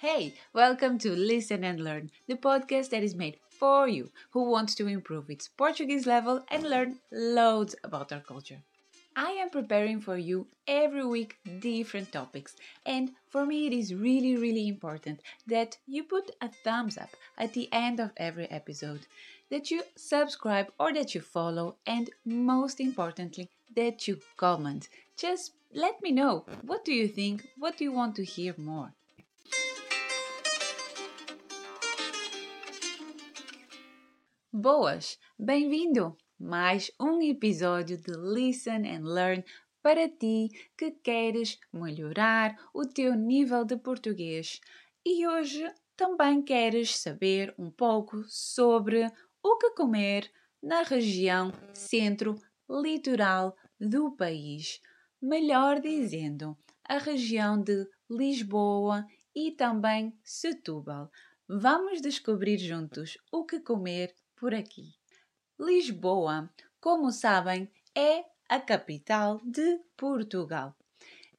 Hey, welcome to Listen and Learn, the podcast that is made for you who wants to improve its Portuguese level and learn loads about our culture. I am preparing for you every week different topics, and for me, it is really, really important that you put a thumbs up at the end of every episode, that you subscribe or that you follow, and most importantly, that you comment. Just let me know what do you think, what do you want to hear more. Boas! Bem-vindo! Mais um episódio de Listen and Learn para ti que queres melhorar o teu nível de português e hoje também queres saber um pouco sobre o que comer na região centro-litoral do país, melhor dizendo, a região de Lisboa e também Setúbal. Vamos descobrir juntos o que comer por aqui. Lisboa, como sabem, é a capital de Portugal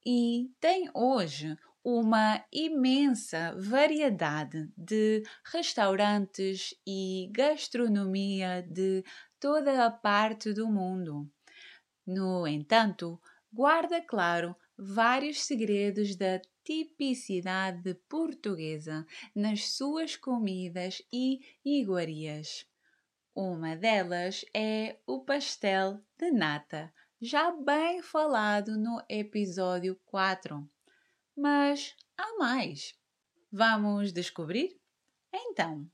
e tem hoje uma imensa variedade de restaurantes e gastronomia de toda a parte do mundo. No entanto, guarda claro vários segredos da tipicidade portuguesa nas suas comidas e iguarias. Uma delas é o pastel de nata, já bem falado no episódio 4. Mas há mais. Vamos descobrir? Então,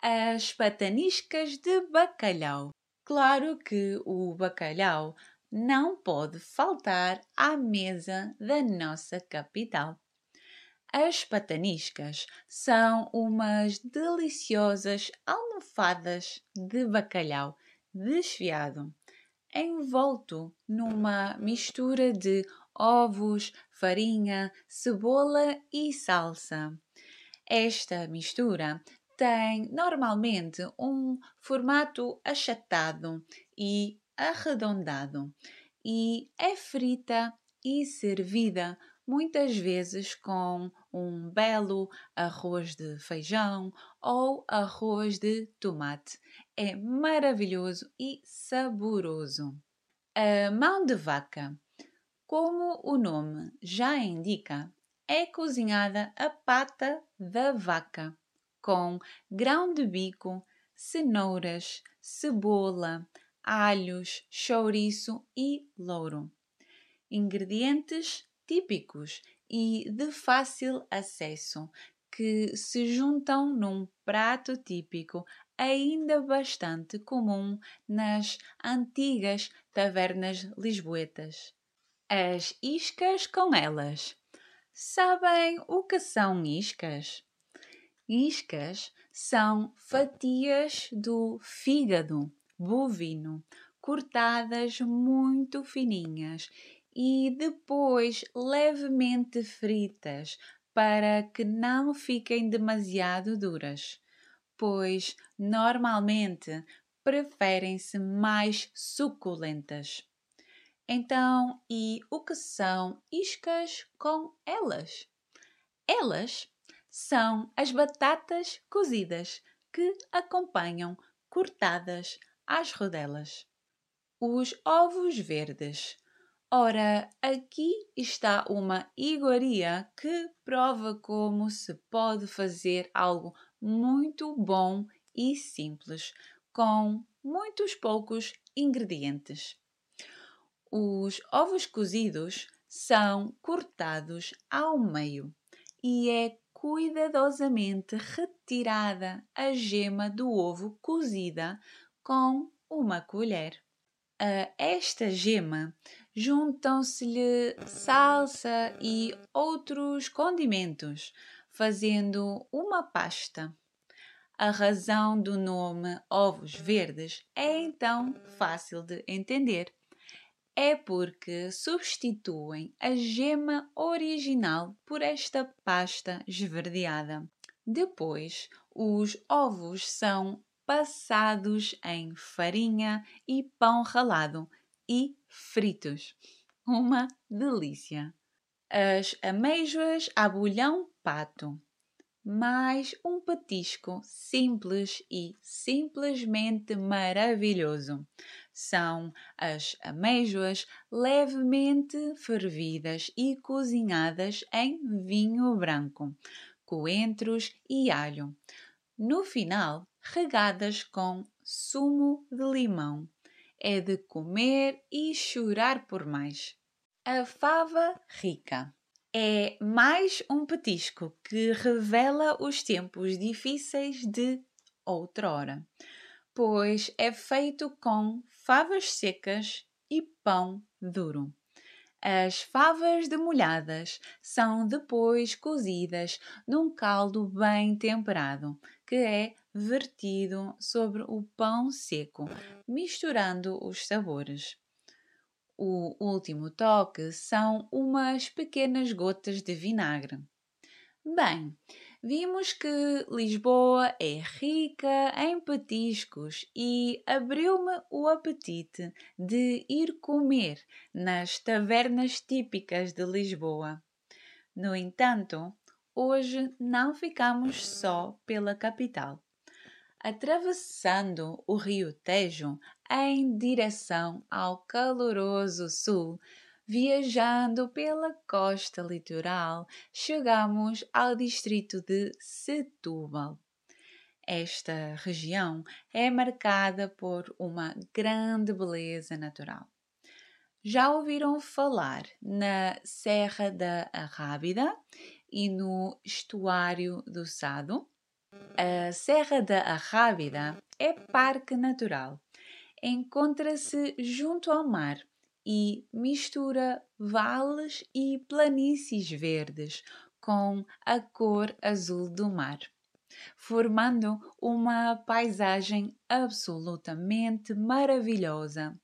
as pataniscas de bacalhau. Claro que o bacalhau não pode faltar à mesa da nossa capital. As pataniscas são umas deliciosas almofadas de bacalhau desfiado, envolto numa mistura de ovos, farinha, cebola e salsa. Esta mistura tem normalmente um formato achatado e arredondado e é frita e servida muitas vezes com um belo arroz de feijão ou arroz de tomate. É maravilhoso e saboroso. A mão de vaca, como o nome já indica, é cozinhada a pata da vaca com grão de bico, cenouras, cebola, alhos, chouriço e louro. Ingredientes típicos e de fácil acesso que se juntam num prato típico ainda bastante comum nas antigas tavernas lisboetas. As iscas com elas. Sabem o que são iscas? Iscas são fatias do fígado bovino cortadas muito fininhas e depois levemente fritas para que não fiquem demasiado duras, pois normalmente preferem-se mais suculentas. Então, e o que são iscas com elas? Elas são as batatas cozidas que acompanham cortadas às rodelas. Os ovos verdes Ora, aqui está uma iguaria que prova como se pode fazer algo muito bom e simples, com muitos poucos ingredientes. Os ovos cozidos são cortados ao meio e é cuidadosamente retirada a gema do ovo cozida com uma colher. A esta gema juntam-se-lhe salsa e outros condimentos, fazendo uma pasta. A razão do nome ovos verdes é então fácil de entender. É porque substituem a gema original por esta pasta esverdeada. Depois, os ovos são passados em farinha e pão ralado e fritos. Uma delícia! As amêijoas a bolhão pato. mais um petisco simples e simplesmente maravilhoso. São as amêijoas levemente fervidas e cozinhadas em vinho branco, coentros e alho. No final, regadas com sumo de limão. É de comer e chorar por mais. A fava rica é mais um petisco que revela os tempos difíceis de outrora, pois é feito com favas secas e pão duro. As favas demolhadas são depois cozidas num caldo bem temperado, que é vertido sobre o pão seco, misturando os sabores. O último toque são umas pequenas gotas de vinagre. Bem, vimos que Lisboa é rica em petiscos e abriu-me o apetite de ir comer nas tavernas típicas de Lisboa. No entanto, hoje não ficamos só pela capital atravessando o rio Tejo em direção ao caloroso sul. Viajando pela costa litoral, chegamos ao distrito de Setúbal. Esta região é marcada por uma grande beleza natural. Já ouviram falar na Serra da Arrábida e no estuário do Sado? A Serra da Arrábida é parque natural. Encontra-se junto ao mar e mistura vales e planícies verdes com a cor azul do mar, formando uma paisagem absolutamente maravilhosa.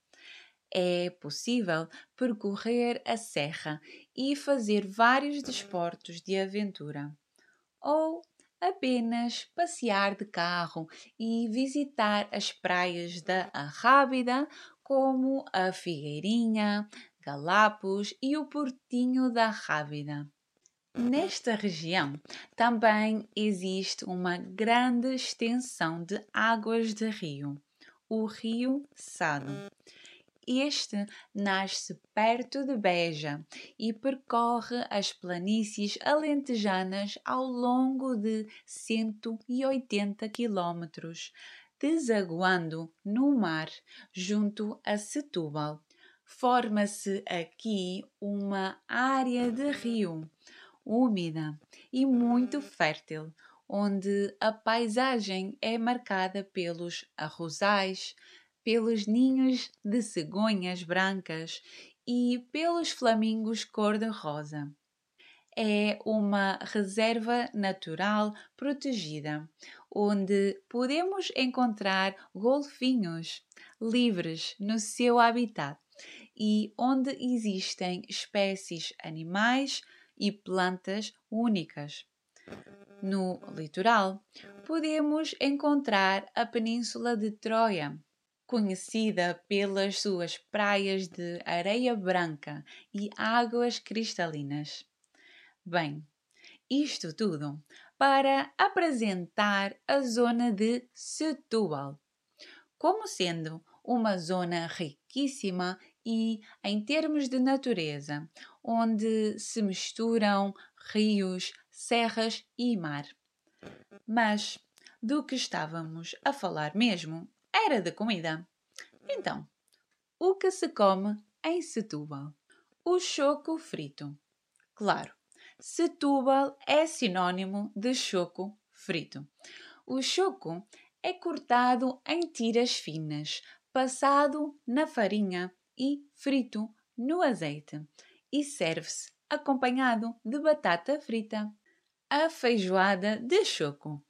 É possível percorrer a serra e fazer vários desportos de aventura. Ou apenas passear de carro e visitar as praias da Arrábida, como a Figueirinha, Galapos e o Portinho da Arrábida. Nesta região também existe uma grande extensão de águas de rio, o Rio Sado. Este nasce perto de Beja e percorre as planícies alentejanas ao longo de 180 quilómetros, desaguando no mar junto a Setúbal. Forma-se aqui uma área de rio úmida e muito fértil, onde a paisagem é marcada pelos arrozais, pelos ninhos de cegonhas brancas e pelos flamingos cor-de-rosa. É uma reserva natural protegida, onde podemos encontrar golfinhos livres no seu habitat e onde existem espécies animais e plantas únicas. No litoral, podemos encontrar a Península de Troia, conhecida pelas suas praias de areia branca e águas cristalinas. Bem, isto tudo para apresentar a zona de Setúbal como sendo uma zona riquíssima e em termos de natureza, onde se misturam rios, serras e mar. Mas do que estávamos a falar mesmo era de comida. Então, o que se come em Setúbal? O choco frito. Claro, Setúbal é sinônimo de choco frito. O choco é cortado em tiras finas, passado na farinha e frito no azeite e serve-se acompanhado de batata frita. A feijoada de choco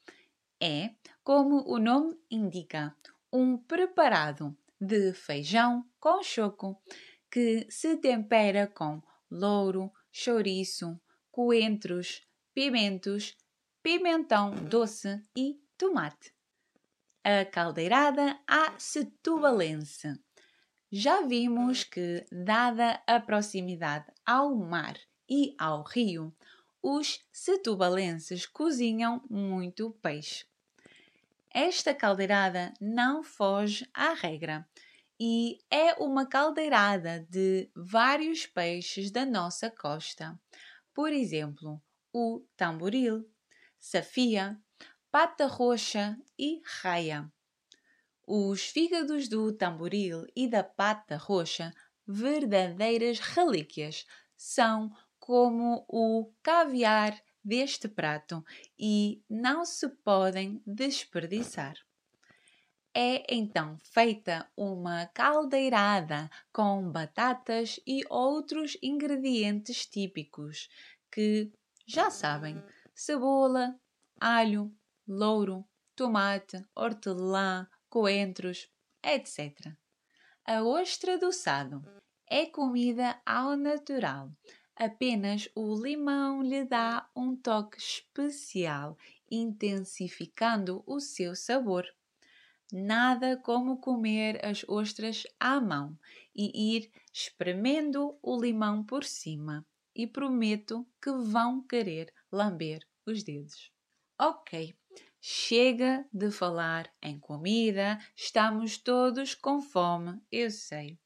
é, como o nome indica, um preparado de feijão com choco que se tempera com louro, chouriço, coentros, pimentos, pimentão doce e tomate. A caldeirada à setubalense. Já vimos que, dada a proximidade ao mar e ao rio, os setubalenses cozinham muito peixe. Esta caldeirada não foge à regra e é uma caldeirada de vários peixes da nossa costa. Por exemplo, o tamboril, safia, pata roxa e raia. Os fígados do tamboril e da pata roxa, verdadeiras relíquias, são como o caviar deste prato e não se podem desperdiçar. É então feita uma caldeirada com batatas e outros ingredientes típicos que, já sabem, cebola, alho, louro, tomate, hortelã, coentros, etc. A ostra do sado é comida ao natural Apenas o limão lhe dá um toque especial, intensificando o seu sabor. Nada como comer as ostras à mão e ir espremendo o limão por cima. E prometo que vão querer lamber os dedos. Ok, chega de falar em comida, estamos todos com fome, eu sei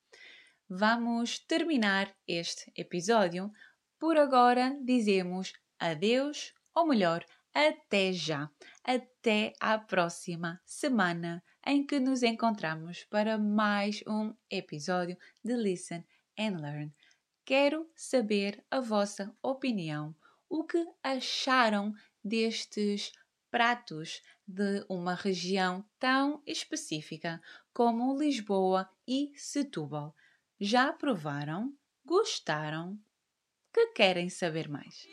vamos terminar este episódio. Por agora, dizemos adeus, ou melhor, até já, até à próxima semana em que nos encontramos para mais um episódio de Listen and Learn. Quero saber a vossa opinião, o que acharam destes pratos de uma região tão específica como Lisboa e Setúbal. Já provaram? Gostaram? Que querem saber mais?